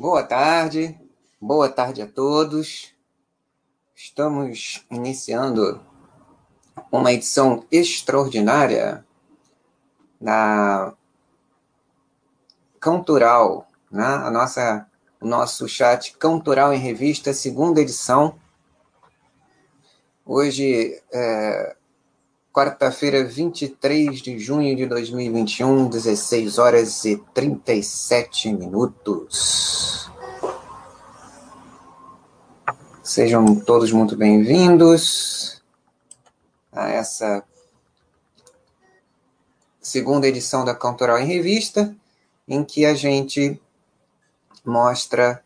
Boa tarde, boa tarde a todos. Estamos iniciando uma edição extraordinária da Cantural, né? a nossa, o nosso chat Cantural em Revista, segunda edição. Hoje é quarta-feira, 23 de junho de 2021, 16 horas e 37 minutos. Sejam todos muito bem-vindos a essa segunda edição da Cantoral em Revista, em que a gente mostra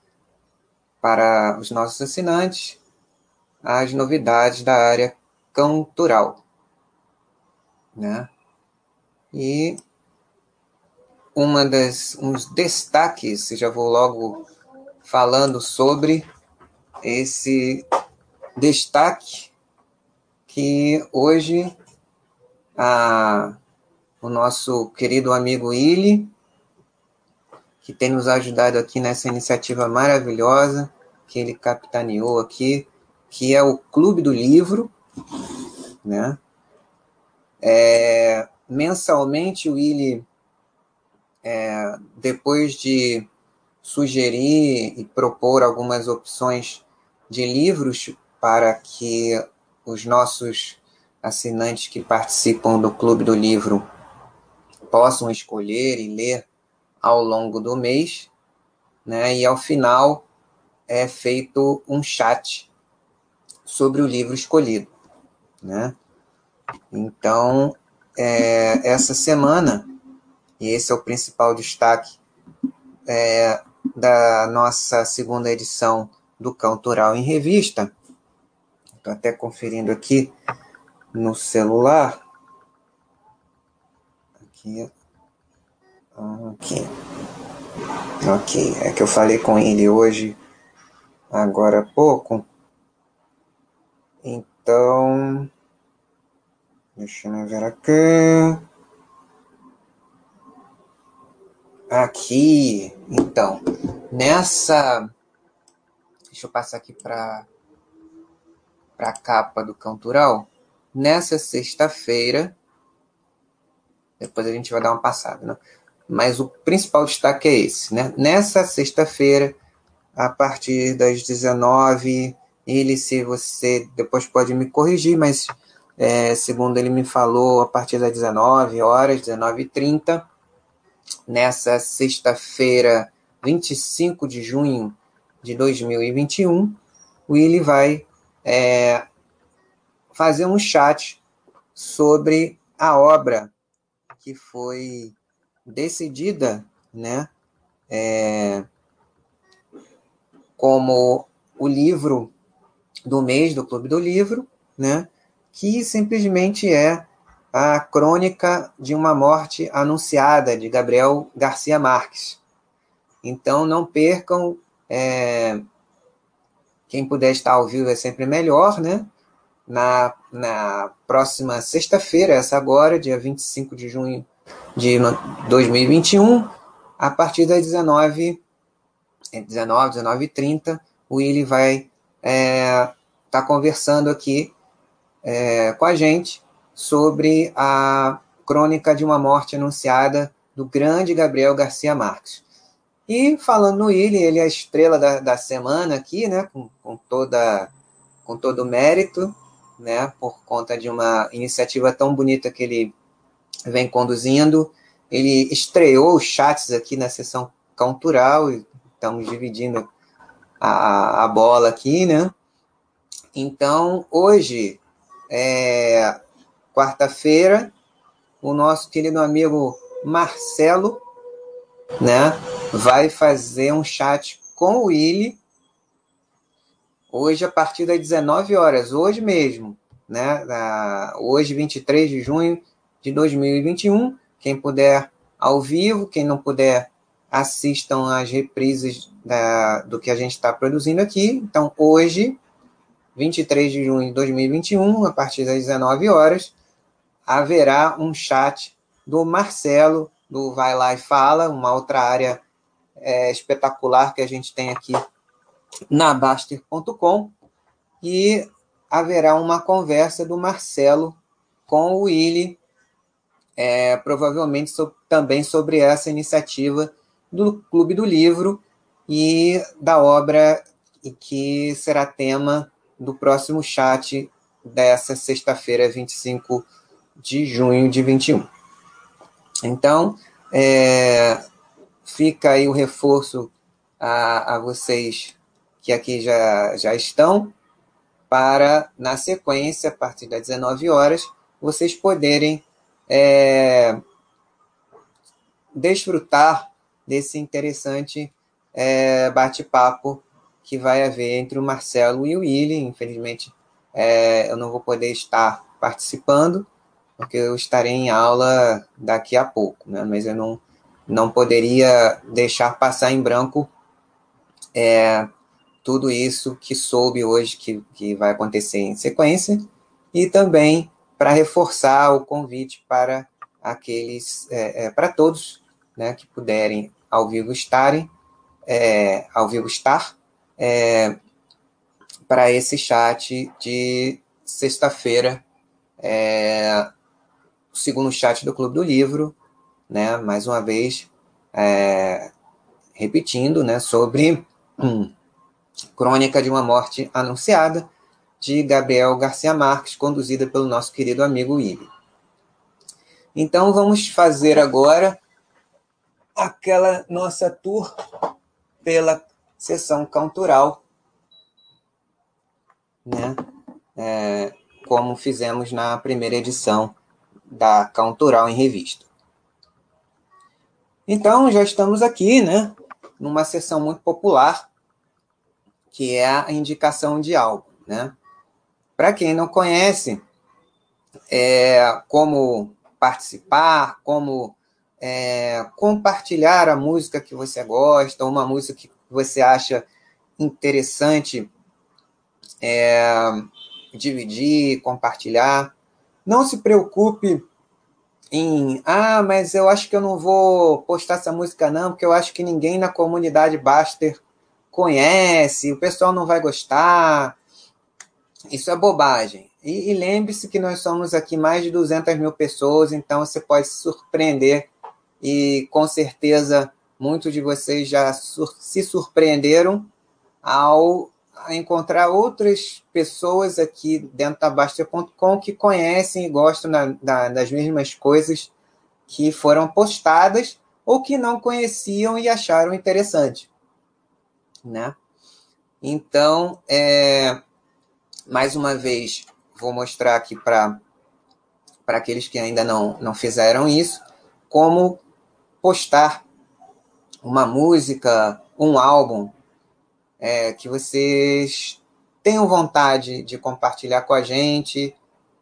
para os nossos assinantes as novidades da área cantoral. Né? E uma das uns destaques, já vou logo falando sobre esse destaque que hoje a, o nosso querido amigo Ili, que tem nos ajudado aqui nessa iniciativa maravilhosa que ele capitaneou aqui, que é o Clube do Livro, né? É, mensalmente o Willi, é, depois de sugerir e propor algumas opções de livros para que os nossos assinantes que participam do Clube do Livro possam escolher e ler ao longo do mês, né? E ao final é feito um chat sobre o livro escolhido, né? Então, é, essa semana, e esse é o principal destaque é, da nossa segunda edição do Cantoral em Revista. Estou até conferindo aqui no celular. Aqui. Aqui. Ok. É que eu falei com ele hoje, agora há pouco. Então. Deixa eu ver aqui. Aqui. Então. Nessa Deixa eu passar aqui para a capa do Cantural. Nessa sexta-feira, depois a gente vai dar uma passada, né? Mas o principal destaque é esse, né? Nessa sexta-feira, a partir das 19 ele, se você depois pode me corrigir, mas é, segundo ele me falou, a partir das 19 horas, 19h30, nessa sexta-feira, 25 de junho de 2021, o Willi vai é, fazer um chat sobre a obra que foi decidida, né, é, como o livro do mês do Clube do Livro, né, que simplesmente é a crônica de uma morte anunciada de Gabriel Garcia Marques. Então não percam é, quem puder estar ao vivo é sempre melhor, né? Na, na próxima sexta-feira, essa agora, dia 25 de junho de 2021, a partir das 19 19, 19 30 o Willi vai estar é, tá conversando aqui é, com a gente sobre a crônica de uma morte anunciada do grande Gabriel Garcia Marques. E falando no ele é a estrela da, da semana aqui, né? Com, com, toda, com todo o mérito, né? Por conta de uma iniciativa tão bonita que ele vem conduzindo. Ele estreou os chats aqui na sessão cultural e estamos dividindo a, a bola aqui, né? Então, hoje, é quarta-feira, o nosso querido amigo Marcelo, né? vai fazer um chat com o Willy hoje a partir das 19 horas, hoje mesmo, né? Hoje, 23 de junho de 2021. Quem puder ao vivo, quem não puder, assistam às reprises da, do que a gente está produzindo aqui. Então, hoje, 23 de junho de 2021, a partir das 19 horas, haverá um chat do Marcelo, do Vai Lá e Fala, uma outra área é, espetacular que a gente tem aqui na Baster.com, e haverá uma conversa do Marcelo com o Willy, é, provavelmente so, também sobre essa iniciativa do Clube do Livro e da obra que será tema do próximo chat dessa sexta-feira, 25 de junho de 21. Então, é, fica aí o reforço a, a vocês que aqui já, já estão, para, na sequência, a partir das 19 horas, vocês poderem é, desfrutar desse interessante é, bate-papo que vai haver entre o Marcelo e o Willi. Infelizmente, é, eu não vou poder estar participando, porque eu estarei em aula daqui a pouco, né? mas eu não, não poderia deixar passar em branco é, tudo isso que soube hoje que, que vai acontecer em sequência, e também para reforçar o convite para aqueles, é, é, para todos né, que puderem ao vivo estarem, é, ao vivo estar, é, para esse chat de sexta-feira, é, o segundo chat do Clube do Livro, né, mais uma vez, é, repetindo, né, sobre hum, Crônica de uma Morte Anunciada, de Gabriel Garcia Marques, conduzida pelo nosso querido amigo Ibe. Então vamos fazer agora aquela nossa tour pela sessão cantoral, né? É, como fizemos na primeira edição da Cantoral em Revista. Então, já estamos aqui, né? Numa sessão muito popular, que é a indicação de álbum, né? Para quem não conhece, é, como participar, como é, compartilhar a música que você gosta, uma música que você acha interessante é, dividir, compartilhar. Não se preocupe em, ah, mas eu acho que eu não vou postar essa música não, porque eu acho que ninguém na comunidade Baster conhece, o pessoal não vai gostar. Isso é bobagem. E, e lembre-se que nós somos aqui mais de 200 mil pessoas, então você pode se surpreender e com certeza muitos de vocês já sur se surpreenderam ao encontrar outras pessoas aqui dentro da Basta.com que conhecem e gostam da, da, das mesmas coisas que foram postadas ou que não conheciam e acharam interessante, né? Então, é, mais uma vez, vou mostrar aqui para para aqueles que ainda não, não fizeram isso, como postar uma música, um álbum é, que vocês tenham vontade de compartilhar com a gente.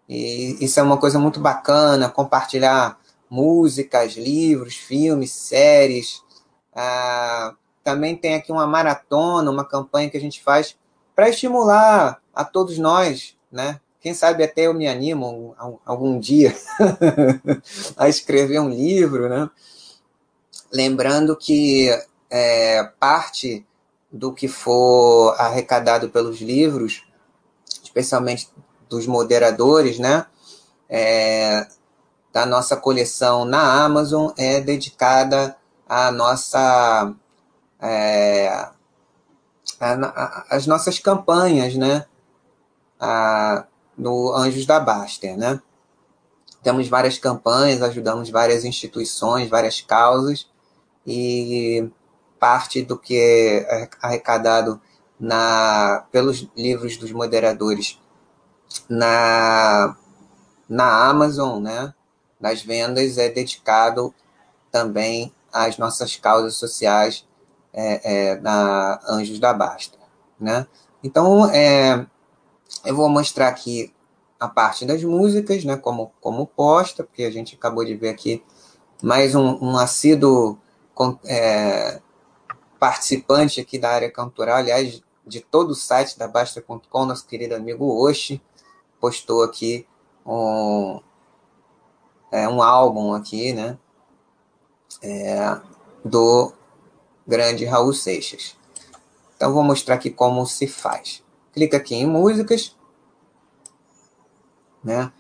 E isso é uma coisa muito bacana, compartilhar músicas, livros, filmes, séries. Ah, também tem aqui uma maratona, uma campanha que a gente faz para estimular a todos nós, né? Quem sabe até eu me animo algum dia a escrever um livro, né? Lembrando que é, parte do que for arrecadado pelos livros, especialmente dos moderadores, né? É, da nossa coleção na Amazon é dedicada à nossa é, as nossas campanhas, né? A, no Anjos da Baster, né? Temos várias campanhas, ajudamos várias instituições, várias causas, e parte do que é arrecadado na, pelos livros dos moderadores na, na Amazon, né? nas vendas, é dedicado também às nossas causas sociais é, é, na Anjos da Basta. Né? Então, é, eu vou mostrar aqui a parte das músicas, né, como, como posta, porque a gente acabou de ver aqui mais um, um assíduo é, participante aqui da área cantoral, aliás, de todo o site da Basta.com, nosso querido amigo Oshi, postou aqui um, é, um álbum aqui, né, é, do grande Raul Seixas. Então, vou mostrar aqui como se faz. Clica aqui em músicas, né,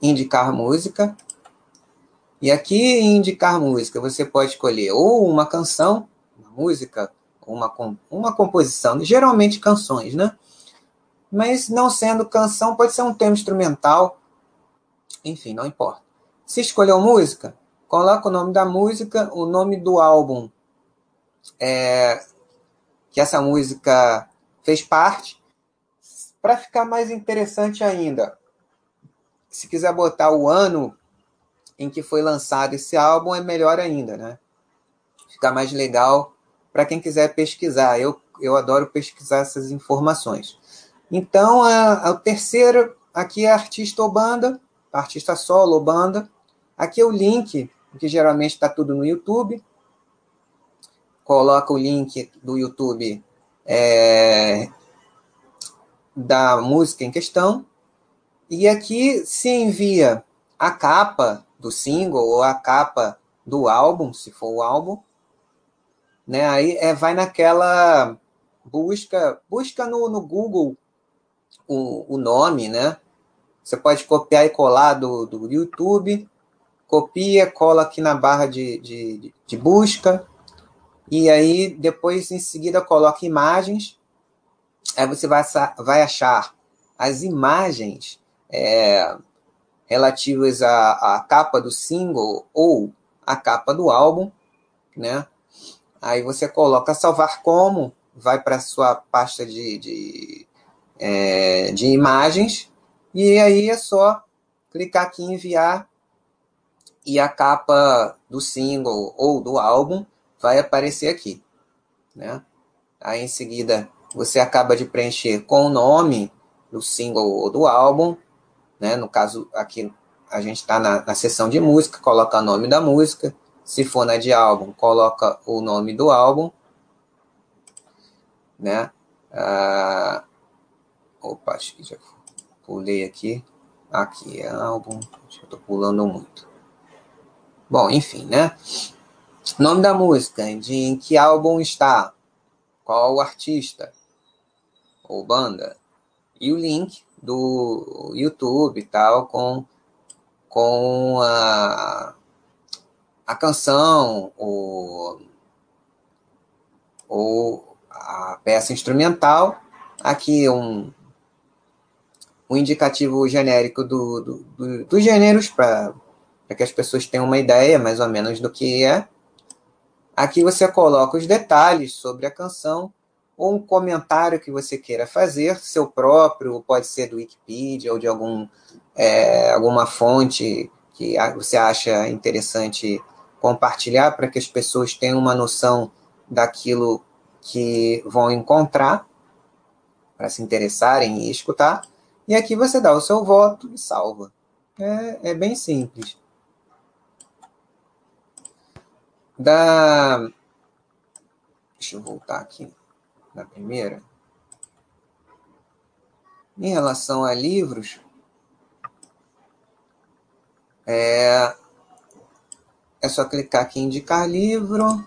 indicar música, e aqui em indicar música, você pode escolher ou uma canção, música, uma, uma composição, geralmente canções, né? Mas não sendo canção, pode ser um tema instrumental, enfim, não importa. Se escolheu música, coloca o nome da música, o nome do álbum é, que essa música fez parte, para ficar mais interessante ainda. Se quiser botar o ano em que foi lançado esse álbum, é melhor ainda, né? Fica mais legal para quem quiser pesquisar. Eu, eu adoro pesquisar essas informações. Então, a, a terceiro aqui é artista ou banda, artista solo ou banda. Aqui é o link, que geralmente está tudo no YouTube. Coloca o link do YouTube é, da música em questão. E aqui se envia a capa do single ou a capa do álbum, se for o álbum, né? Aí é, vai naquela busca, busca no, no Google o, o nome, né? Você pode copiar e colar do, do YouTube, copia, cola aqui na barra de, de, de busca, e aí depois em seguida coloca imagens, aí você vai, vai achar as imagens é, relativas à, à capa do single ou à capa do álbum, né? Aí você coloca salvar como, vai para a sua pasta de, de, é, de imagens, e aí é só clicar aqui em enviar e a capa do single ou do álbum vai aparecer aqui, né? Aí em seguida você acaba de preencher com o nome do single ou do álbum, né? No caso, aqui a gente está na, na seção de música, coloca o nome da música. Se for na de álbum, coloca o nome do álbum. Né? Ah, opa, acho que já pulei aqui. Aqui é álbum. Eu tô pulando muito. Bom, enfim, né? Nome da música, de em que álbum está, qual o artista ou banda, e o link do YouTube e tal, com, com a, a canção, o, ou a peça instrumental. Aqui um, um indicativo genérico do, do, do dos gêneros para que as pessoas tenham uma ideia mais ou menos do que é. Aqui você coloca os detalhes sobre a canção ou um comentário que você queira fazer, seu próprio, pode ser do Wikipedia ou de algum, é, alguma fonte que você acha interessante compartilhar para que as pessoas tenham uma noção daquilo que vão encontrar para se interessarem e escutar. E aqui você dá o seu voto e salva. É, é bem simples. Da... Deixa eu voltar aqui na primeira. Em relação a livros, é, é só clicar aqui em indicar livro.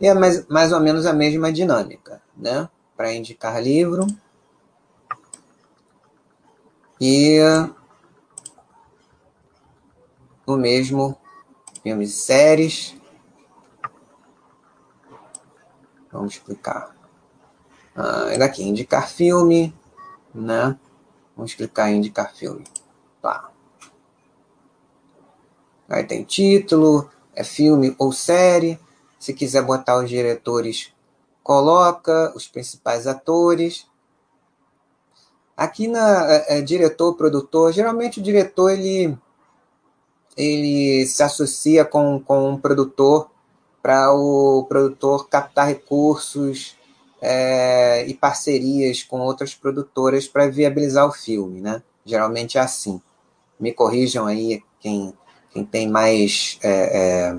E é mais, mais ou menos a mesma dinâmica, né? Para indicar livro. E o mesmo filmes e séries. Vamos explicar. Ah, daqui, indicar filme, né? Vamos clicar em indicar filme. Tá. Aí tem título, é filme ou série. Se quiser botar os diretores, coloca os principais atores. Aqui na é, é, diretor, produtor, geralmente o diretor ele ele se associa com, com um produtor para o produtor captar recursos é, e parcerias com outras produtoras para viabilizar o filme, né? Geralmente é assim. Me corrijam aí quem, quem tem mais é,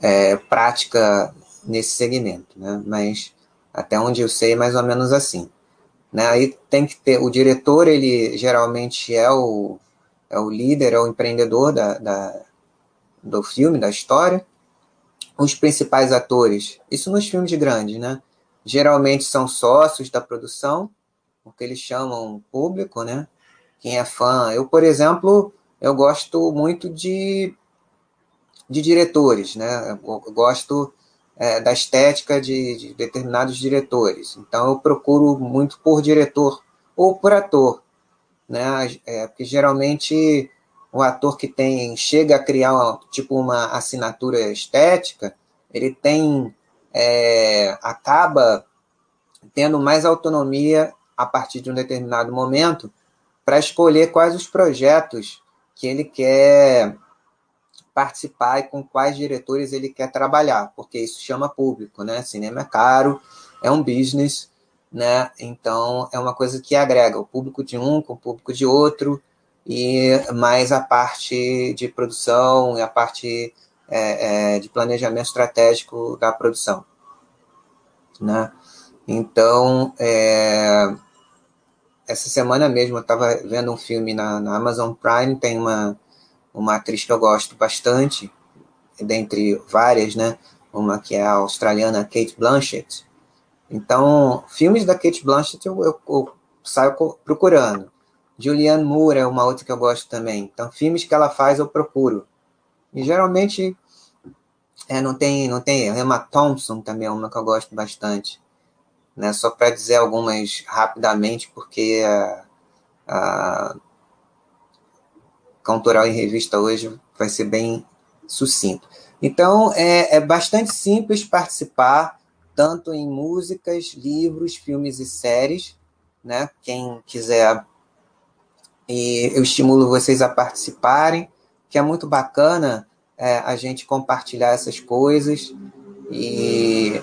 é, é prática nesse segmento, né? Mas até onde eu sei, é mais ou menos assim. Né? Aí tem que ter o diretor, ele geralmente é o, é o líder, é o empreendedor da, da, do filme, da história. Os principais atores, isso nos filmes grandes, né? Geralmente são sócios da produção, porque eles chamam público, né? Quem é fã. Eu, por exemplo, eu gosto muito de, de diretores, né? Eu gosto é, da estética de, de, determinados diretores. Então eu procuro muito por diretor ou por ator, né? É, porque geralmente o ator que tem chega a criar uma, tipo uma assinatura estética, ele tem é, acaba tendo mais autonomia a partir de um determinado momento para escolher quais os projetos que ele quer participar e com quais diretores ele quer trabalhar, porque isso chama público, né? Cinema é caro, é um business, né? Então é uma coisa que agrega o público de um com o público de outro e mais a parte de produção e a parte é, é, de planejamento estratégico da produção, né? Então é, essa semana mesmo eu estava vendo um filme na, na Amazon Prime, tem uma uma atriz que eu gosto bastante, dentre várias, né? Uma que é a australiana Kate Blanchett. Então, filmes da Kate Blanchett eu, eu, eu saio procurando. Julianne Moore é uma outra que eu gosto também. Então, filmes que ela faz eu procuro. E geralmente é, não tem não tem Emma Thompson também é uma que eu gosto bastante. Né? Só para dizer algumas rapidamente, porque a, a Cantoral em Revista hoje vai ser bem sucinto. Então, é, é bastante simples participar, tanto em músicas, livros, filmes e séries. Né? Quem quiser, e eu estimulo vocês a participarem, que é muito bacana é, a gente compartilhar essas coisas. E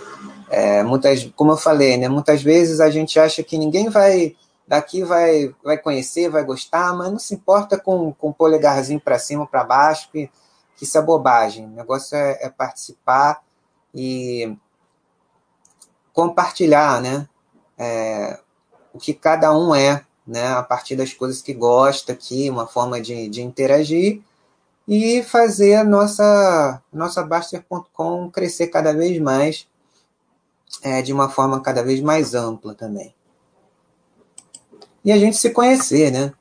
é, muitas, como eu falei, né, muitas vezes a gente acha que ninguém vai daqui vai, vai conhecer, vai gostar, mas não se importa com, com polegarzinho para cima, para baixo, que, que isso é bobagem. O negócio é, é participar e compartilhar, né? É, o que cada um é, né? A partir das coisas que gosta aqui, uma forma de, de interagir e fazer a nossa, nossa Baster.com crescer cada vez mais, é, de uma forma cada vez mais ampla também e a gente se conhecer, né?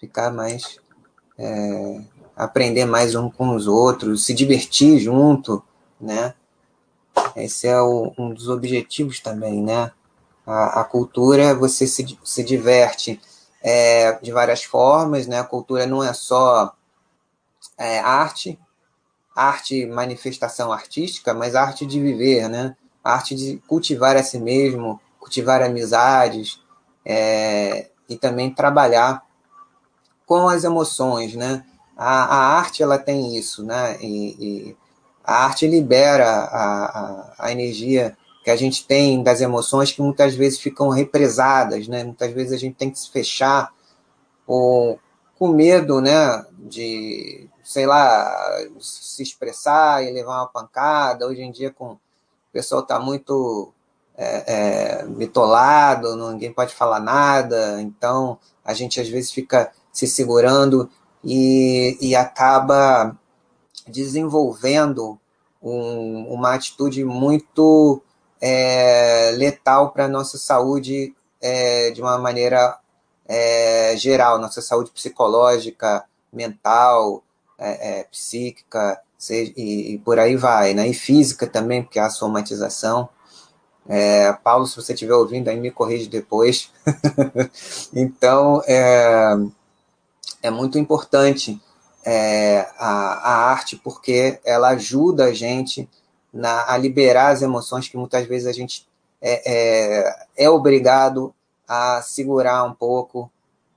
Ficar mais. É, aprender mais um com os outros, se divertir junto, né? Esse é o, um dos objetivos também, né? A, a cultura, você se, se diverte é, de várias formas, né? A cultura não é só é, arte, arte, manifestação artística, mas arte de viver, né? A arte de cultivar a si mesmo, cultivar amizades, é, e também trabalhar com as emoções, né? A, a arte ela tem isso, né? E, e a arte libera a, a, a, energia que a gente tem das emoções que muitas vezes ficam represadas, né? Muitas vezes a gente tem que se fechar ou com medo, né? De, sei lá, se expressar e levar uma pancada. Hoje em dia, com o pessoal está muito é, é, bitolado, ninguém pode falar nada, então a gente às vezes fica se segurando e, e acaba desenvolvendo um, uma atitude muito é, letal para a nossa saúde é, de uma maneira é, geral, nossa saúde psicológica, mental, é, é, psíquica, seja, e, e, por aí vai, né? e física também, porque há somatização. É, Paulo, se você estiver ouvindo, aí me corrige depois. então, é, é muito importante é, a, a arte porque ela ajuda a gente na, a liberar as emoções que muitas vezes a gente é, é, é obrigado a segurar um pouco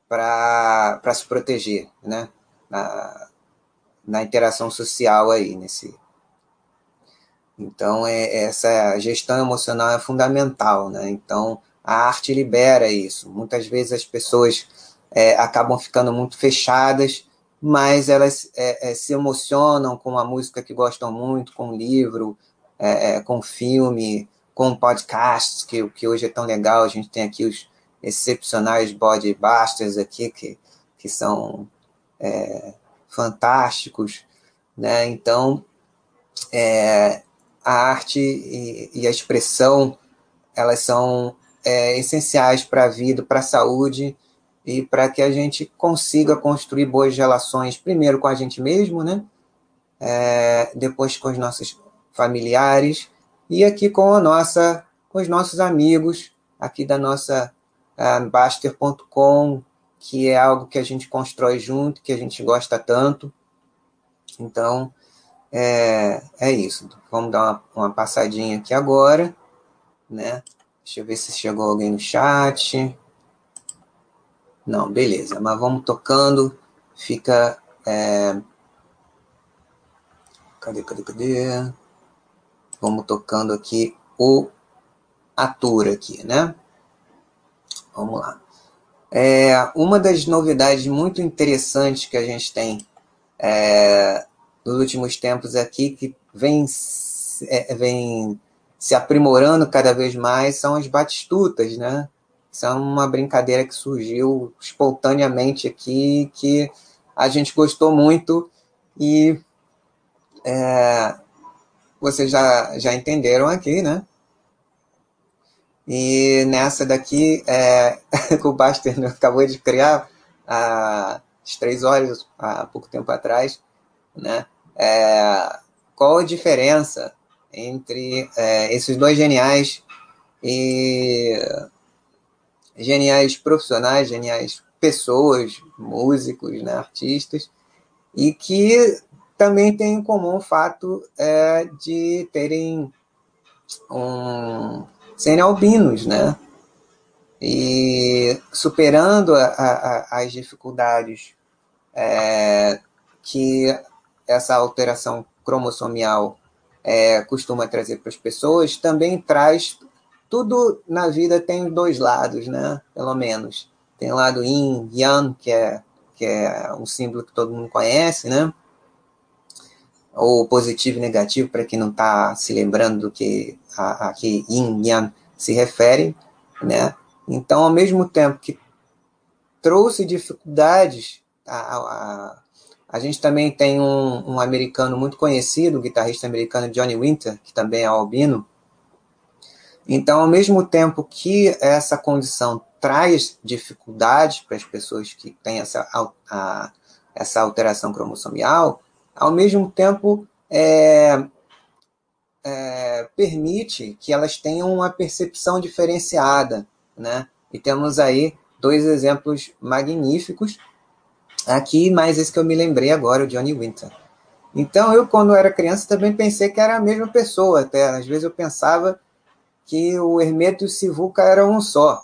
para se proteger, né? Na interação social aí, nesse, Então, é, essa gestão emocional é fundamental, né? Então, a arte libera isso. Muitas vezes as pessoas é, acabam ficando muito fechadas, mas elas é, é se emocionam com uma música que gostam muito, com um livro, é, é, com filme, com podcast, que, que hoje é tão legal. A gente tem aqui os excepcionais bodybusters aqui, que, que são fantásticos, né? Então, é, a arte e, e, a expressão elas são é, essenciais para a vida, para a saúde e para que a gente consiga construir boas relações, primeiro com a gente mesmo, né? É, depois com os nossos familiares e aqui com a nossa, com os nossos amigos aqui da nossa uh, Baster.com, que é algo que a gente constrói junto, que a gente gosta tanto. Então, é, é isso. Vamos dar uma, uma passadinha aqui agora, né? Deixa eu ver se chegou alguém no chat. Não, beleza. Mas vamos tocando. Fica. É... Cadê, cadê, cadê? Vamos tocando aqui o ator aqui, né? Vamos lá. É, uma das novidades muito interessantes que a gente tem é, nos últimos tempos aqui, que vem, é, vem se aprimorando cada vez mais, são as batistutas, né? São uma brincadeira que surgiu espontaneamente aqui, que a gente gostou muito e é, vocês já, já entenderam aqui, né? E nessa daqui, é, que o Baster acabou de criar há três horas, há pouco tempo atrás, né? É, qual a diferença entre é, esses dois geniais e geniais profissionais, geniais pessoas, músicos, né, artistas, e que também tem em comum o fato é, de terem um, serem albinos, né? E superando a, a, as dificuldades é, que essa alteração cromossomial é, costuma trazer para as pessoas, também traz. Tudo na vida tem dois lados, né? Pelo menos. Tem o lado yin, yang, que é, que é um símbolo que todo mundo conhece, né? Ou positivo e negativo, para quem não está se lembrando do que a, a que yin yang se refere, né? Então, ao mesmo tempo que trouxe dificuldades a, a, a gente também tem um, um americano muito conhecido, o guitarrista americano Johnny Winter, que também é albino. Então, ao mesmo tempo que essa condição traz dificuldades para as pessoas que têm essa, a, essa alteração cromossomial, ao mesmo tempo é, é, permite que elas tenham uma percepção diferenciada, né? E temos aí dois exemplos magníficos aqui, mas esse que eu me lembrei agora, o Johnny Winter. Então, eu, quando era criança, também pensei que era a mesma pessoa, até. Às vezes eu pensava que o Hermeto e o Sivuca eram um só.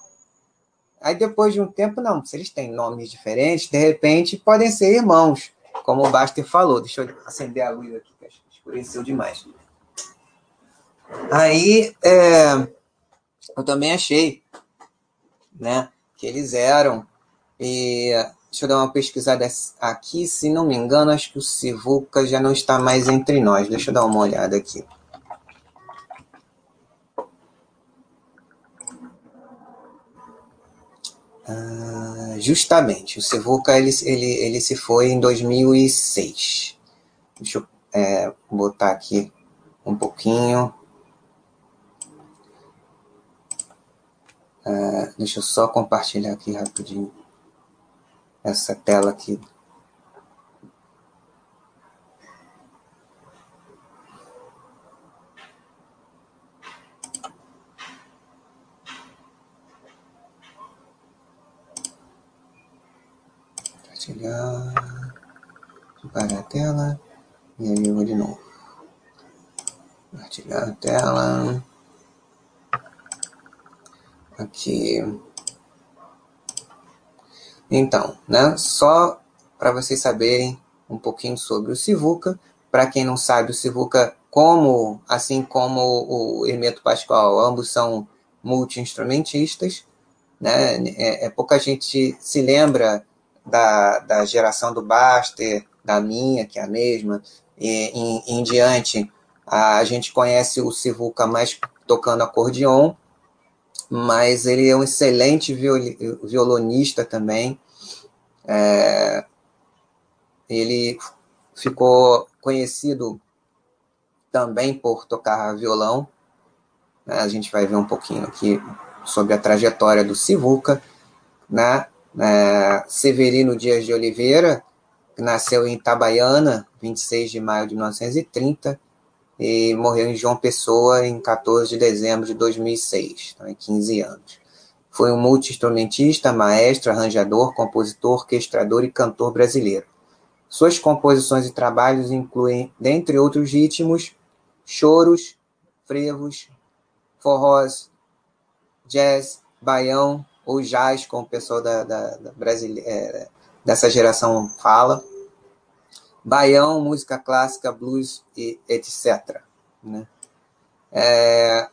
Aí, depois de um tempo, não, se eles têm nomes diferentes, de repente podem ser irmãos, como o Baster falou. Deixa eu acender a luz aqui, que escureceu demais. Aí, é, eu também achei né, que eles eram. E Deixa eu dar uma pesquisada aqui. Se não me engano, acho que o Sivuca já não está mais entre nós. Deixa eu dar uma olhada aqui. Ah, justamente, o Sivuca ele, ele, ele se foi em 2006. Deixa eu é, botar aqui um pouquinho. Uh, deixa eu só compartilhar aqui rapidinho essa tela aqui. Compartilhar, separar a tela e aí eu vou de novo. Compartilhar a tela. Então, né, só para vocês saberem um pouquinho sobre o Sivuca. Para quem não sabe, o Sivuca como, assim como o Hermeto Pascoal, ambos são multi-instrumentistas, né? É, é, pouca gente se lembra da, da geração do Baster, da minha, que é a mesma, e em, em diante a gente conhece o Sivuca mais tocando acordeon, mas ele é um excelente violonista também. É, ele ficou conhecido também por tocar violão. Né? A gente vai ver um pouquinho aqui sobre a trajetória do Sivuca. Né? É, Severino Dias de Oliveira, nasceu em Itabaiana, 26 de maio de 1930, e morreu em João Pessoa em 14 de dezembro de 2006, então, 15 anos. Foi um multi-instrumentista, maestro, arranjador, compositor, orquestrador e cantor brasileiro. Suas composições e trabalhos incluem, dentre outros ritmos, choros, frevos, forrós, jazz, baião ou jazz, como o pessoal da, da, da brasile... É, dessa geração fala, baião, música clássica, blues e etc. Né? É...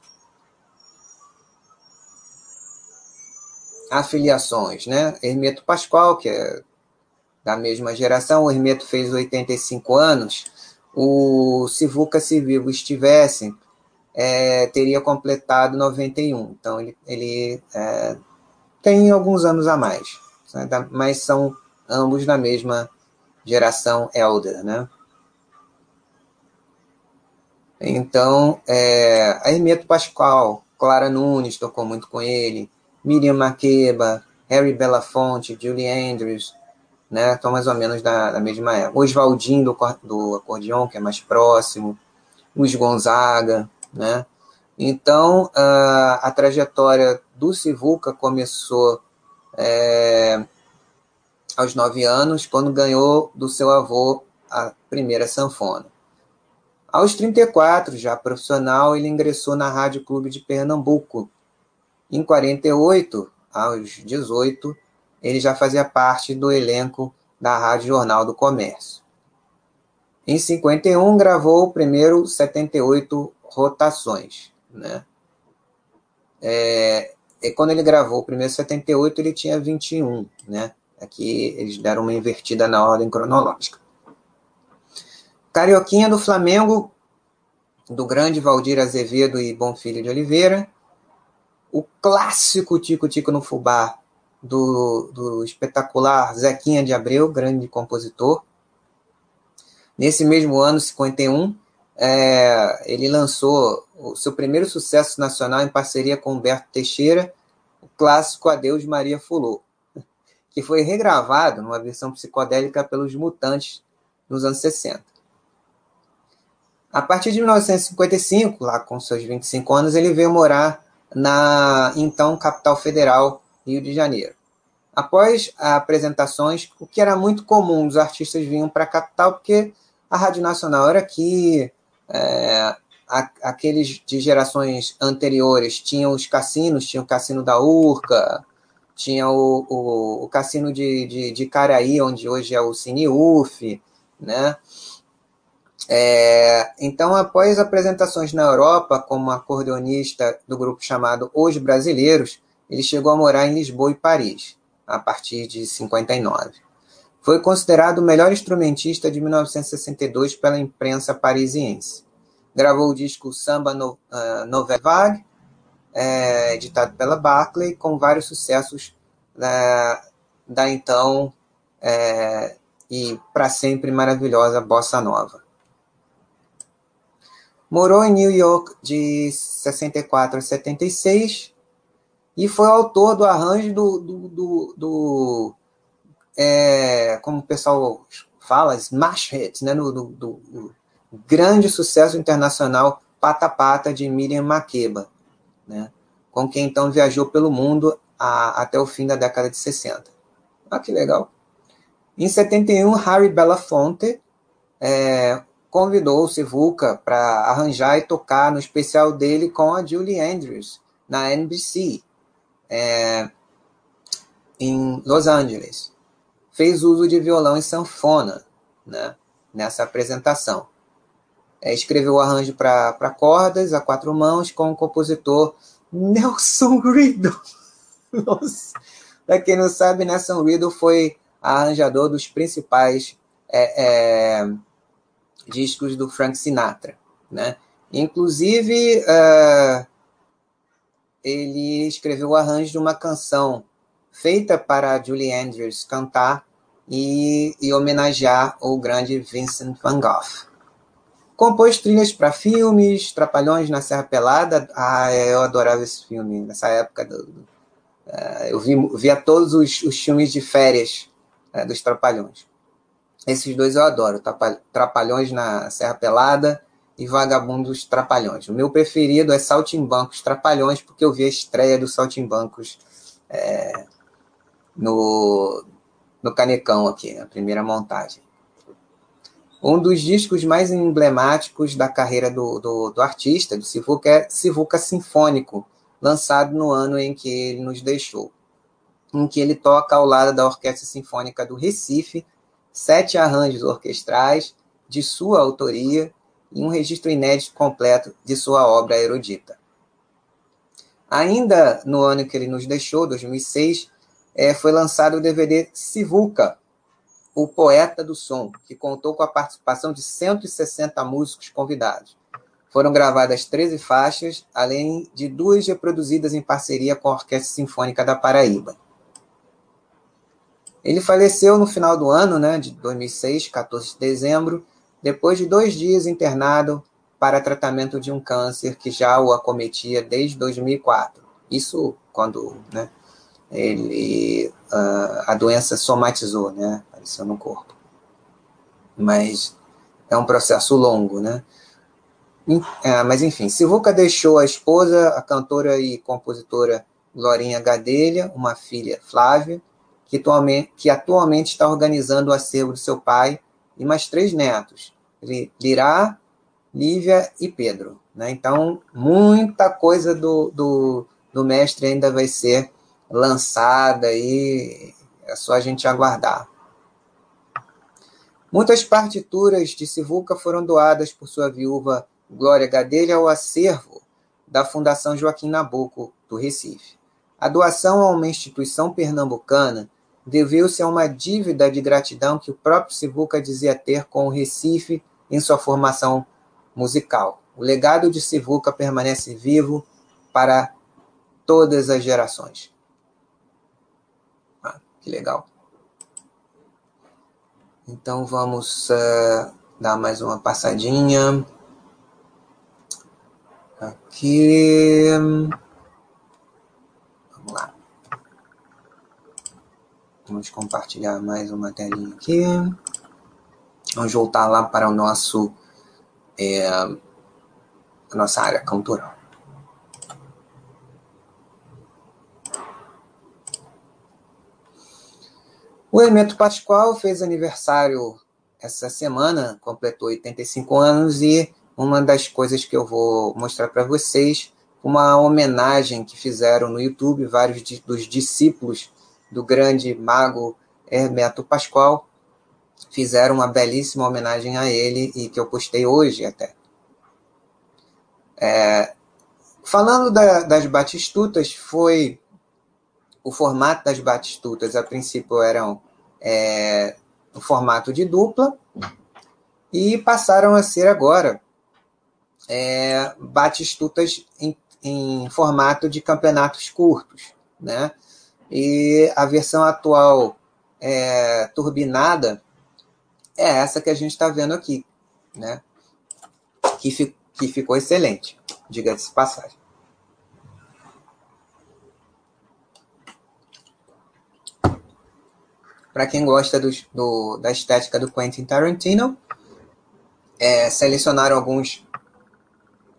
Afiliações, né? Hermeto Pascoal, que é da mesma geração, o Hermeto fez 85 anos, o Sivuca, se vivo estivesse, é, teria completado 91. Então, ele, ele é, tem alguns anos a mais, né? mas são ambos da mesma geração Elder, né? Então, é, a Hermeto Pascoal, Clara Nunes tocou muito com ele, Miriam Makeba, Harry Belafonte, Julie Andrews, né? Estão mais ou menos da, da mesma época. Oswaldinho do, do acordeon, que é mais próximo, Luiz Gonzaga, né? Então, a, a trajetória do Sivuca começou é, aos nove anos, quando ganhou do seu avô a primeira sanfona. Aos 34, já profissional, ele ingressou na Rádio Clube de Pernambuco. Em 48, aos 18, ele já fazia parte do elenco da Rádio Jornal do Comércio. Em 51, gravou o primeiro 78 rotações. Né? É, e quando ele gravou o primeiro 78, ele tinha 21. Né? Aqui eles deram uma invertida na ordem cronológica. Carioquinha do Flamengo, do grande Valdir Azevedo e Bonfilho de Oliveira. O clássico Tico Tico no Fubá, do, do espetacular Zequinha de Abreu, grande compositor. Nesse mesmo ano, 51, é, ele lançou o seu primeiro sucesso nacional em parceria com Humberto Teixeira, o clássico Adeus Maria Fulô que foi regravado numa versão psicodélica pelos Mutantes nos anos 60. A partir de 1955, lá com seus 25 anos, ele veio morar na então capital federal, Rio de Janeiro. Após apresentações, o que era muito comum, os artistas vinham para a capital porque a Rádio Nacional era aqui, é, aqueles de gerações anteriores tinham os cassinos, tinha o cassino da Urca, tinha o, o, o cassino de, de, de, Caraí, onde hoje é o Cineuf, né? É, então, após apresentações na Europa como acordeonista do grupo chamado Os Brasileiros, ele chegou a morar em Lisboa e Paris, a partir de 59. Foi considerado o melhor instrumentista de 1962 pela imprensa parisiense. Gravou o disco Samba no, uh, Nouvelle Vague, é, editado pela Barclay, com vários sucessos da, da então é, e para sempre maravilhosa Bossa Nova. Morou em New York de 64 a 76 e foi autor do arranjo do, do, do, do é, como o pessoal fala, smash hit, né, do, do grande sucesso internacional Pata Pata de Miriam Makeba né, com quem então viajou pelo mundo a, até o fim da década de 60. Ah, que legal. Em 71, Harry Belafonte é, convidou o Sivuca para arranjar e tocar no especial dele com a Julie Andrews, na NBC, é, em Los Angeles. Fez uso de violão e sanfona né, nessa apresentação. É, escreveu o arranjo para cordas a quatro mãos com o compositor Nelson Riddle. Para quem não sabe, Nelson Riddle foi arranjador dos principais é, é, discos do Frank Sinatra. Né? Inclusive, uh, ele escreveu o arranjo de uma canção feita para Julie Andrews cantar e, e homenagear o grande Vincent van Gogh. Compôs trilhas para filmes, Trapalhões na Serra Pelada. Ah, eu adorava esse filme nessa época. Do, do, uh, eu vi, via todos os, os filmes de férias uh, dos Trapalhões. Esses dois eu adoro: Trapalhões na Serra Pelada e Vagabundos Trapalhões. O meu preferido é Saltimbancos Trapalhões, porque eu vi a estreia do Saltimbancos é, no, no Canecão aqui, a primeira montagem. Um dos discos mais emblemáticos da carreira do, do, do artista, do Sivuca, é Sivuca Sinfônico, lançado no ano em que ele nos deixou, em que ele toca ao lado da Orquestra Sinfônica do Recife, sete arranjos orquestrais de sua autoria e um registro inédito completo de sua obra erudita. Ainda no ano que ele nos deixou, 2006, é, foi lançado o DVD Sivuca, o Poeta do Som, que contou com a participação de 160 músicos convidados. Foram gravadas 13 faixas, além de duas reproduzidas em parceria com a Orquestra Sinfônica da Paraíba. Ele faleceu no final do ano, né, de 2006, 14 de dezembro, depois de dois dias internado para tratamento de um câncer que já o acometia desde 2004. Isso quando né, ele, uh, a doença somatizou, né? Apareceu no corpo. Mas é um processo longo, né? É, mas enfim, Sivuca deixou a esposa, a cantora e compositora Glorinha Gadelha, uma filha, Flávia, que atualmente, que atualmente está organizando o acervo do seu pai, e mais três netos, Lirá, Lívia e Pedro. Né? Então, muita coisa do, do, do mestre ainda vai ser lançada e é só a gente aguardar. Muitas partituras de Sivuca foram doadas por sua viúva Glória Gadelha ao acervo da Fundação Joaquim Nabuco, do Recife. A doação a uma instituição pernambucana deveu-se a uma dívida de gratidão que o próprio Sivuca dizia ter com o Recife em sua formação musical. O legado de Sivuca permanece vivo para todas as gerações. Que legal. Então vamos uh, dar mais uma passadinha. Aqui. Vamos lá. Vamos compartilhar mais uma telinha aqui. Vamos voltar lá para o nosso. É, a nossa área cultural. O Hermeto Pascoal fez aniversário essa semana, completou 85 anos, e uma das coisas que eu vou mostrar para vocês, uma homenagem que fizeram no YouTube, vários dos discípulos do grande mago Hermeto Pascoal fizeram uma belíssima homenagem a ele e que eu postei hoje até. É, falando da, das batistutas, foi o formato das batistutas, a princípio, eram é, no formato de dupla e passaram a ser agora é, batistutas em, em formato de campeonatos curtos. Né? E a versão atual é, turbinada é essa que a gente está vendo aqui, né? que, fi, que ficou excelente, diga-se passagem. Para quem gosta do, do, da estética do Quentin Tarantino, é, selecionaram alguns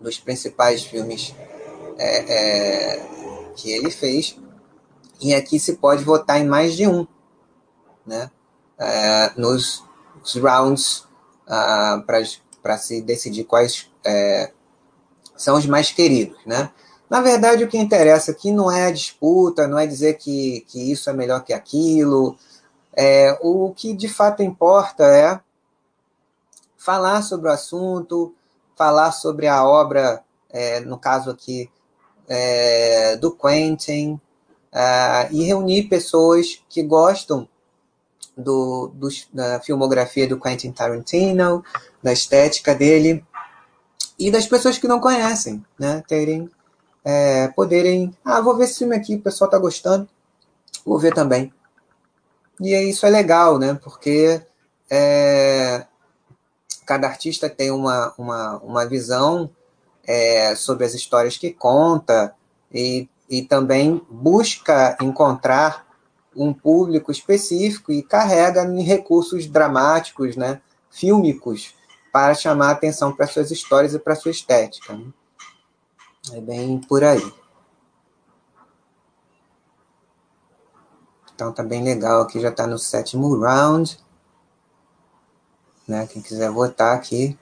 dos principais filmes é, é, que ele fez, e aqui se pode votar em mais de um, né? É, nos, rounds uh, para se decidir quais é, são os mais queridos, né? Na verdade, o que interessa aqui não é a disputa, não é dizer que, que isso é melhor que aquilo, é, o que de fato importa é falar sobre o assunto, falar sobre a obra, é, no caso aqui, é, do Quentin, é, e reunir pessoas que gostam do, do, da filmografia do Quentin Tarantino, da estética dele, e das pessoas que não conhecem, né? Terem, é, poderem, ah, vou ver esse filme aqui, o pessoal tá gostando, vou ver também. E isso é legal, né? Porque é, cada artista tem uma, uma, uma visão é, sobre as histórias que conta e, e também busca encontrar um público específico e carrega em recursos dramáticos, né, fílmicos, para chamar atenção para suas histórias e para sua estética. Né? É bem por aí. Então tá bem legal aqui, já está no sétimo round. Né? Quem quiser votar aqui.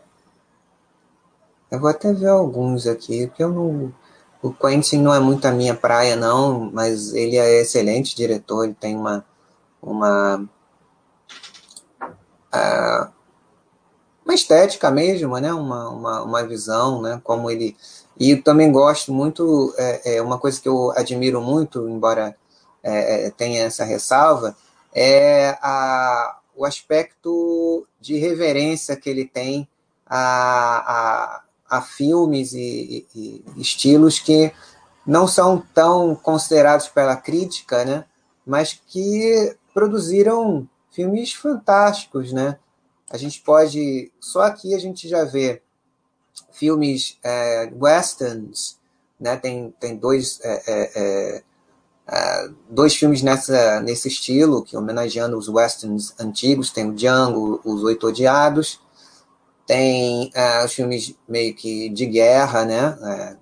Eu vou até ver alguns aqui, porque eu não. O Quentin não é muito a minha praia, não, mas ele é excelente diretor, ele tem uma. uma uh, uma estética mesmo, né? Uma, uma, uma visão, né? Como ele. E também gosto muito, é, é uma coisa que eu admiro muito, embora é, é tenha essa ressalva, é a, o aspecto de reverência que ele tem a, a, a filmes e, e, e, estilos que não são tão considerados pela crítica, né? mas que produziram filmes fantásticos. Né? A gente pode. Só aqui a gente já vê filmes é, westerns, né? tem, tem dois. É, é, é Uh, dois filmes nessa, nesse estilo, que homenageando os westerns antigos, tem o Django, Os Oito Odiados, tem uh, os filmes meio que de guerra, né,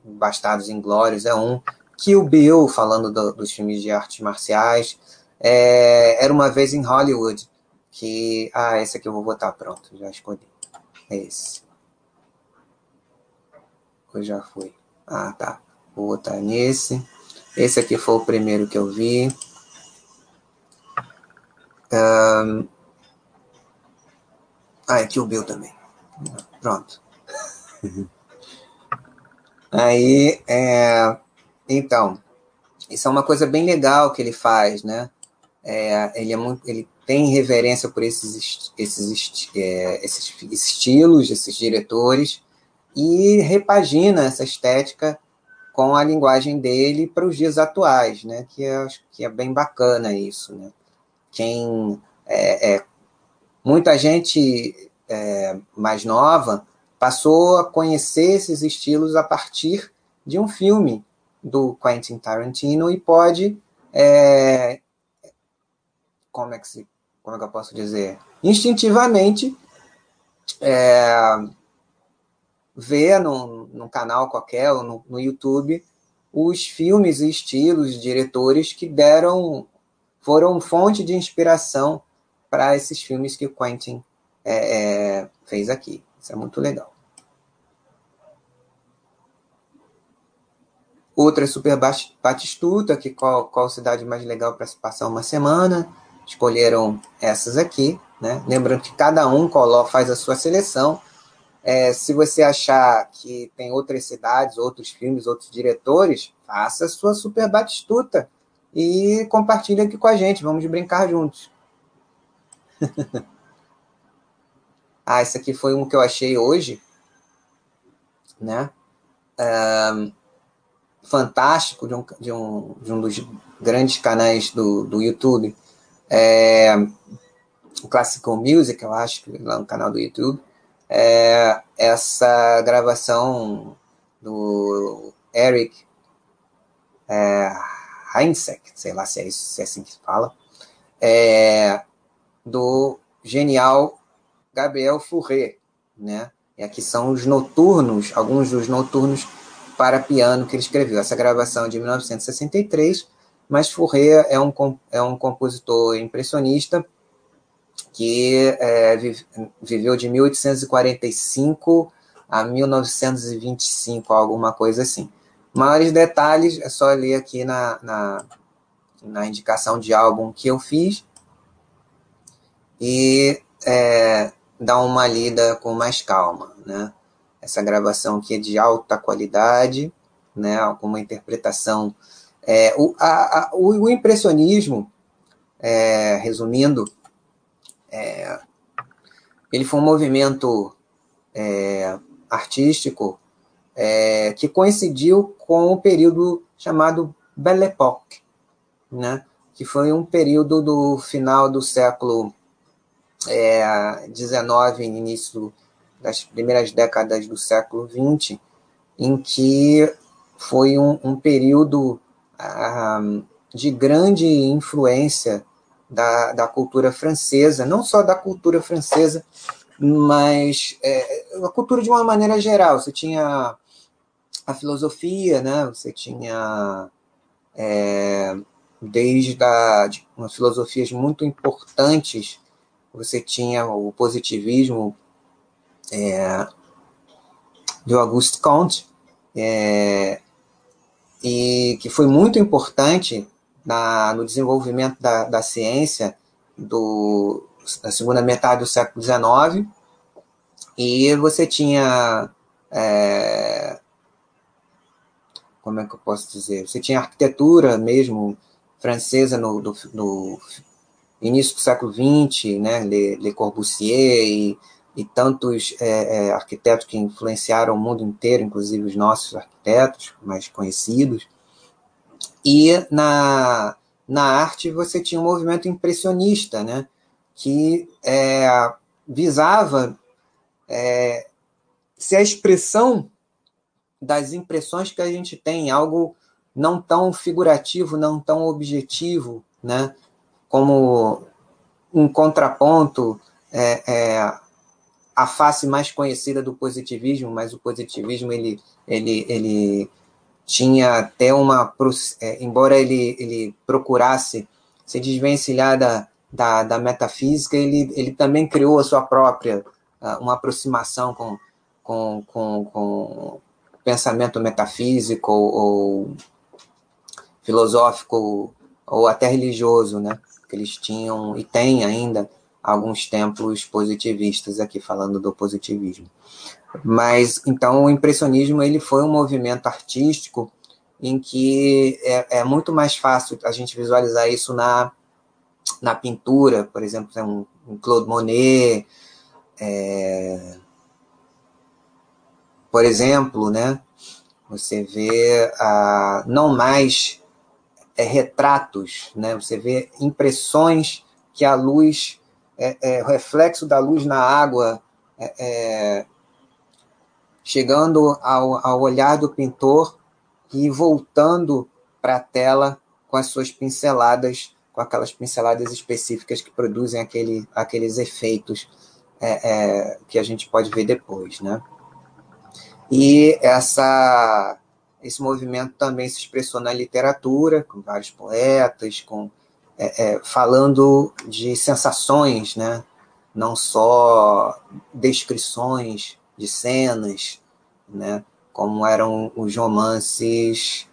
uh, Bastardos Inglórios é um, Kill Bill, falando do, dos filmes de artes marciais, é, Era Uma Vez em Hollywood, que, ah, esse aqui eu vou botar, pronto, já escolhi, é esse. Eu já fui. Ah, tá, vou botar nesse. Esse aqui foi o primeiro que eu vi. Um... Ah, aqui o Bill também. Pronto. Aí, é... então, isso é uma coisa bem legal que ele faz, né? É, ele, é muito, ele tem reverência por esses, esses, é, esses estilos, esses diretores, e repagina essa estética com a linguagem dele para os dias atuais, né? Que eu acho que é bem bacana isso, né? Quem é, é muita gente é, mais nova passou a conhecer esses estilos a partir de um filme do Quentin Tarantino e pode é, como é que se como é que eu posso dizer instintivamente é, ver num, num canal qualquer ou no, no YouTube os filmes e estilos, diretores que deram, foram fonte de inspiração para esses filmes que o Quentin é, é, fez aqui. Isso é muito legal. Outra é Super Batistuta, que qual, qual cidade mais legal para se passar uma semana. Escolheram essas aqui, né? Lembrando que cada um faz a sua seleção é, se você achar que tem outras cidades, outros filmes, outros diretores, faça a sua super batistuta e compartilhe aqui com a gente. Vamos brincar juntos. ah, esse aqui foi um que eu achei hoje, né? Um, fantástico de um, de, um, de um dos grandes canais do, do YouTube, é, o Classical Music, eu acho, lá no canal do YouTube é, essa gravação do Eric é, sei lá se é, isso, se é assim que se fala, é, do genial Gabriel Fauré, né? E aqui são os noturnos, alguns dos noturnos para piano que ele escreveu. Essa gravação é de 1963, mas Fauré é um, é um compositor impressionista que é, viveu de 1845 a 1925, alguma coisa assim. Maiores detalhes é só ler aqui na, na, na indicação de álbum que eu fiz e é, dar uma lida com mais calma. Né? essa gravação aqui é de alta qualidade, né, com uma interpretação. É, o, a, a, o, impressionismo, é, resumindo, é, ele foi um movimento é, artístico é, que coincidiu com o período chamado Belle Époque, né, que foi um período do final do século XIX, é, início das primeiras décadas do século XX, em que foi um, um período ah, de grande influência da, da cultura francesa, não só da cultura francesa, mas é, a cultura de uma maneira geral. Você tinha a filosofia, né? Você tinha é, desde a, de umas filosofias muito importantes. Você tinha o positivismo é, do Auguste Comte, é, e que foi muito importante na, no desenvolvimento da, da ciência do, da segunda metade do século XIX, e você tinha. É, como é que eu posso dizer? Você tinha arquitetura mesmo francesa no, no, no início do século XX, né? Le, Le Corbusier e e tantos é, é, arquitetos que influenciaram o mundo inteiro, inclusive os nossos arquitetos mais conhecidos. E na, na arte você tinha um movimento impressionista, né, que é, visava é, ser a expressão das impressões que a gente tem, algo não tão figurativo, não tão objetivo, né, como um contraponto é, é, a face mais conhecida do positivismo, mas o positivismo ele, ele, ele tinha até uma. É, embora ele, ele procurasse se desvencilhar da, da, da, metafísica, ele, ele também criou a sua própria uma aproximação com, com, com, com pensamento metafísico ou, ou filosófico ou até religioso, né? Que eles tinham e têm ainda alguns templos positivistas aqui falando do positivismo. Mas então o impressionismo ele foi um movimento artístico em que é, é muito mais fácil a gente visualizar isso na, na pintura, por exemplo, um, um Claude Monet, é, por exemplo, né? Você vê ah, não mais é, retratos, né? Você vê impressões que a luz é, é, o reflexo da luz na água é, é, chegando ao, ao olhar do pintor e voltando para a tela com as suas pinceladas, com aquelas pinceladas específicas que produzem aquele, aqueles efeitos é, é, que a gente pode ver depois, né? E essa, esse movimento também se expressou na literatura, com vários poetas, com é, é, falando de sensações, né? não só descrições de cenas, né? como eram os romances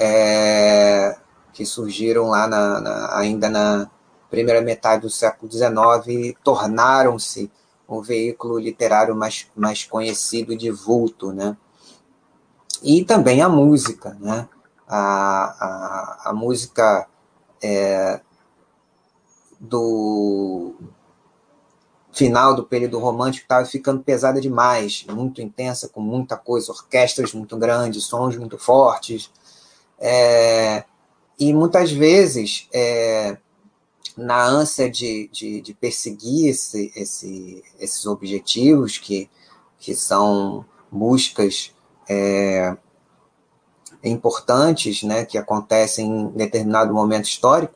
é, que surgiram lá na, na, ainda na primeira metade do século XIX tornaram-se um veículo literário mais, mais conhecido de vulto, né? E também a música, né? A, a, a música é, do final do período romântico estava ficando pesada demais, muito intensa, com muita coisa, orquestras muito grandes, sons muito fortes. É, e muitas vezes, é, na ânsia de, de, de perseguir esse, esse, esses objetivos, que, que são buscas é, importantes, né, que acontecem em determinado momento histórico,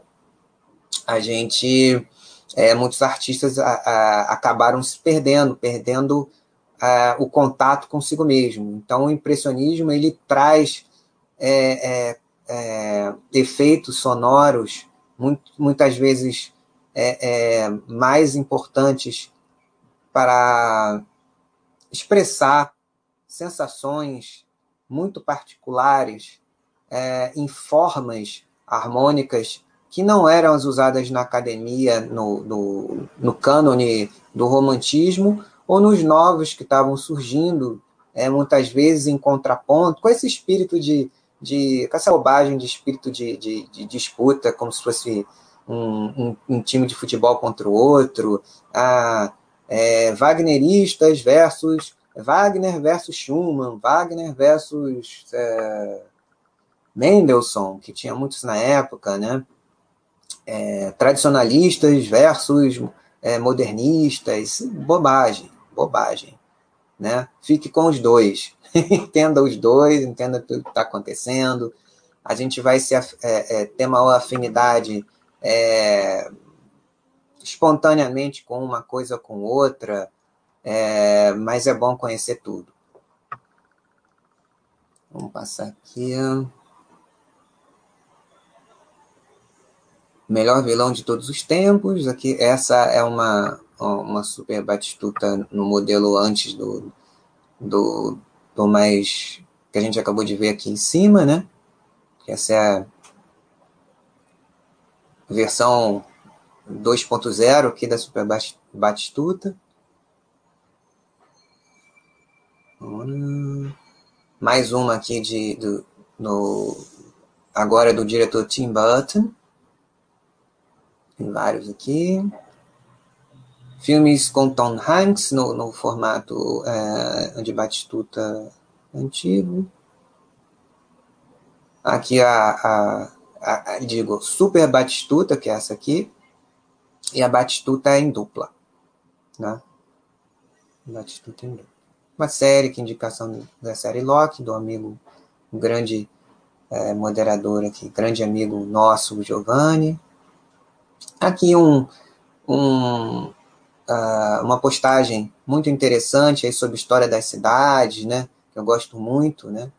a gente, é, muitos artistas a, a, acabaram se perdendo, perdendo a, o contato consigo mesmo. Então, o impressionismo ele traz é, é, é efeitos sonoros muito, muitas vezes é, é, mais importantes para expressar sensações muito particulares é, em formas harmônicas que não eram as usadas na academia, no, no, no cânone do romantismo, ou nos novos que estavam surgindo é, muitas vezes em contraponto, com esse espírito de, de com essa bobagem de espírito de, de, de disputa, como se fosse um, um, um, time de futebol contra o outro, a, é, Wagneristas versus Wagner versus Schumann, Wagner versus é, Mendelssohn, que tinha muitos na época, né? É, tradicionalistas versus é, modernistas, bobagem, bobagem, né? Fique com os dois, entenda os dois, entenda tudo que está acontecendo. A gente vai se, é, é, ter uma afinidade é, espontaneamente com uma coisa ou com outra, é, mas é bom conhecer tudo. Vamos passar aqui. Melhor vilão de todos os tempos. Aqui, essa é uma, uma super batistuta no modelo antes do, do, do mais que a gente acabou de ver aqui em cima, né? Essa é a versão 2.0 aqui da Super Batistuta. Mais uma aqui de, do, no, agora do diretor Tim Burton. Tem vários aqui. Filmes com Tom Hanks no, no formato é, de Batistuta antigo. Aqui a, a, a, a, digo, Super Batistuta, que é essa aqui, e a Batistuta é em dupla. Né? Batistuta em dupla. Uma série, que indicação da série Loki, do amigo, um grande é, moderador aqui, grande amigo nosso, Giovanni. Aqui um, um, uh, uma postagem muito interessante aí sobre história das cidades, né? Que eu gosto muito, né?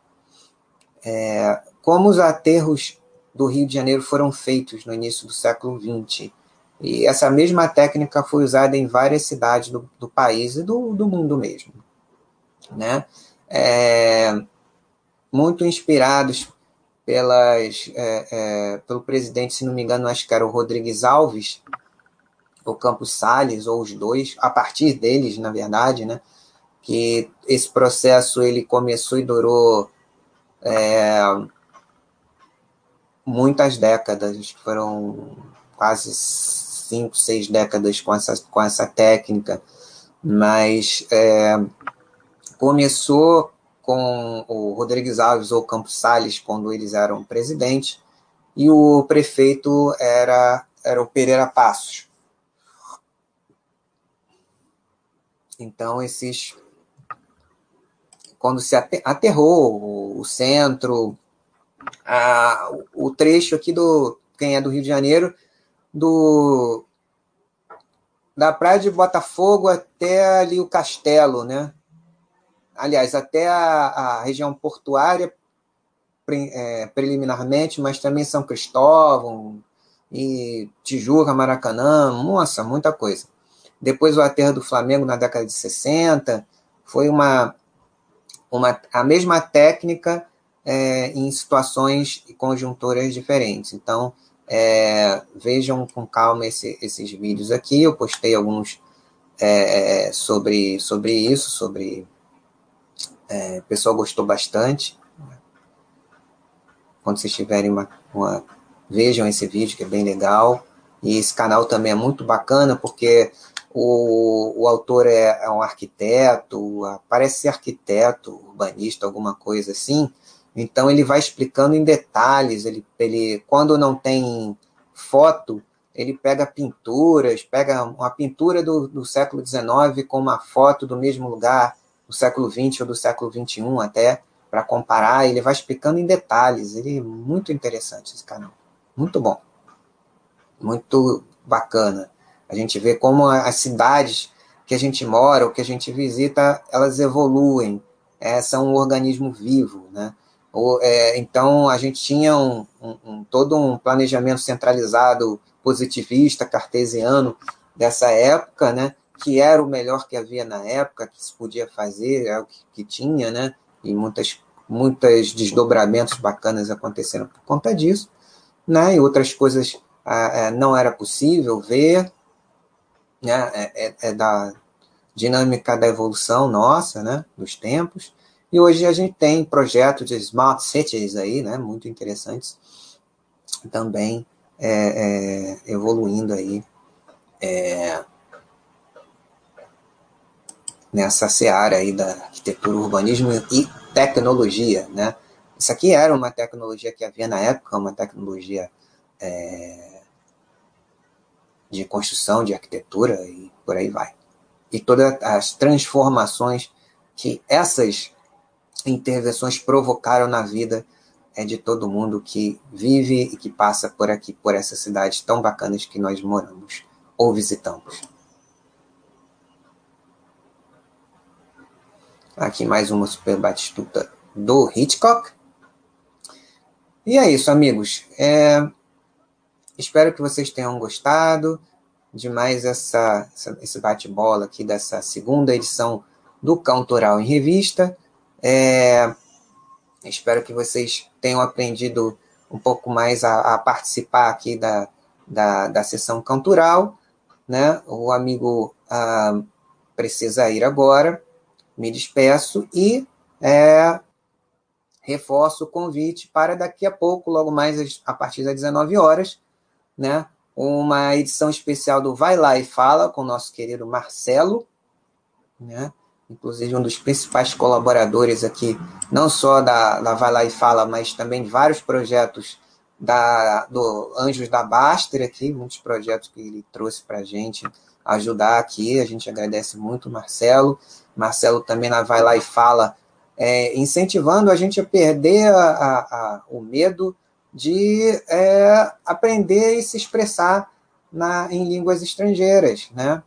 É, como os aterros do Rio de Janeiro foram feitos no início do século XX. E essa mesma técnica foi usada em várias cidades do, do país e do, do mundo mesmo. Né? É, muito inspirados pelas, é, é, pelo presidente, se não me engano, acho que era o Rodrigues Alves, ou Campos Salles, ou os dois, a partir deles, na verdade, né? que esse processo ele começou e durou é, muitas décadas, foram quase cinco, seis décadas com essa, com essa técnica, mas é, começou com o Rodrigues Alves ou Campos Salles, quando eles eram presidente, e o prefeito era, era o Pereira Passos. Então, esses. Quando se aterrou o centro, a, o trecho aqui do. Quem é do Rio de Janeiro, do da praia de Botafogo até ali o castelo, né? Aliás, até a, a região portuária pre, é, preliminarmente, mas também São Cristóvão e Tijuca, Maracanã, nossa, muita coisa. Depois o aterro do Flamengo na década de 60, foi uma, uma a mesma técnica é, em situações e conjunturas diferentes. Então, é, vejam com calma esse, esses vídeos aqui. Eu postei alguns é, sobre, sobre isso, sobre é, o pessoal gostou bastante. Quando vocês tiverem uma, uma, Vejam esse vídeo que é bem legal. E esse canal também é muito bacana porque o, o autor é, é um arquiteto, parece ser arquiteto, urbanista, alguma coisa assim. Então ele vai explicando em detalhes. Ele, ele quando não tem foto, ele pega pinturas, pega uma pintura do, do século XIX com uma foto do mesmo lugar do século XX ou do século XXI até, para comparar. Ele vai explicando em detalhes. Ele é muito interessante esse canal. Muito bom. Muito bacana. A gente vê como as cidades que a gente mora ou que a gente visita, elas evoluem. É, são um organismo vivo, né? Ou, é, então, a gente tinha um, um, um, todo um planejamento centralizado, positivista, cartesiano dessa época, né? Que era o melhor que havia na época, que se podia fazer, é o que, que tinha, né? E muitas, muitos desdobramentos bacanas aconteceram por conta disso, né? E outras coisas ah, não era possível ver, né? É, é, é, da dinâmica da evolução nossa, né? Dos tempos. E hoje a gente tem projetos de smart cities aí, né, muito interessantes, também é, é, evoluindo aí é, nessa seara aí da arquitetura, urbanismo e tecnologia, né? Isso aqui era uma tecnologia que havia na época, uma tecnologia é, de construção, de arquitetura e por aí vai. E todas as transformações que essas intervenções provocaram na vida é de todo mundo que vive e que passa por aqui, por essas cidades tão bacanas que nós moramos ou visitamos. Aqui mais uma super batistuta do Hitchcock. E é isso, amigos. É... Espero que vocês tenham gostado de mais essa, essa esse bate-bola aqui dessa segunda edição do Cantoral em Revista. É... Espero que vocês tenham aprendido um pouco mais a, a participar aqui da, da, da sessão cantural. Né? O amigo ah, precisa ir agora, me despeço e é, reforço o convite para daqui a pouco, logo mais a partir das 19 horas, né? uma edição especial do Vai Lá e Fala com o nosso querido Marcelo, né? inclusive um dos principais colaboradores aqui, não só da, da Vai Lá e Fala, mas também vários projetos da, do Anjos da Baster aqui, muitos projetos que ele trouxe para a gente ajudar aqui. A gente agradece muito Marcelo. Marcelo também Vai Lá e Fala, é, incentivando a gente a perder a, a, a, o medo de é, aprender e se expressar na, em línguas estrangeiras, né?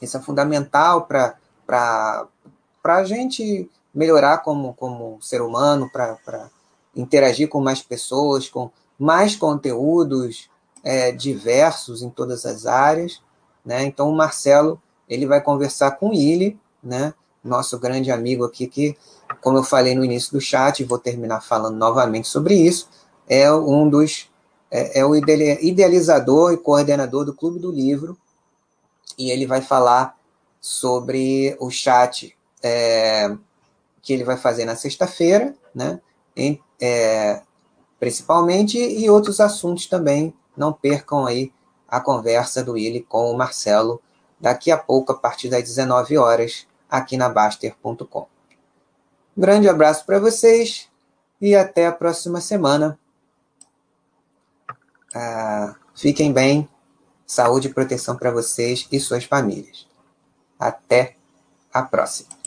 Isso é fundamental para para a gente melhorar como, como ser humano, para interagir com mais pessoas, com mais conteúdos é, diversos em todas as áreas. Né? Então, o Marcelo ele vai conversar com ele, né? nosso grande amigo aqui, que, como eu falei no início do chat, vou terminar falando novamente sobre isso, é um dos é, é o idealizador e coordenador do Clube do Livro, e ele vai falar sobre o chat é, que ele vai fazer na sexta-feira, né? Em, é, principalmente, e outros assuntos também. Não percam aí a conversa do Willi com o Marcelo daqui a pouco, a partir das 19 horas, aqui na Baster.com. Um grande abraço para vocês e até a próxima semana. Ah, fiquem bem, saúde e proteção para vocês e suas famílias. Até a próxima.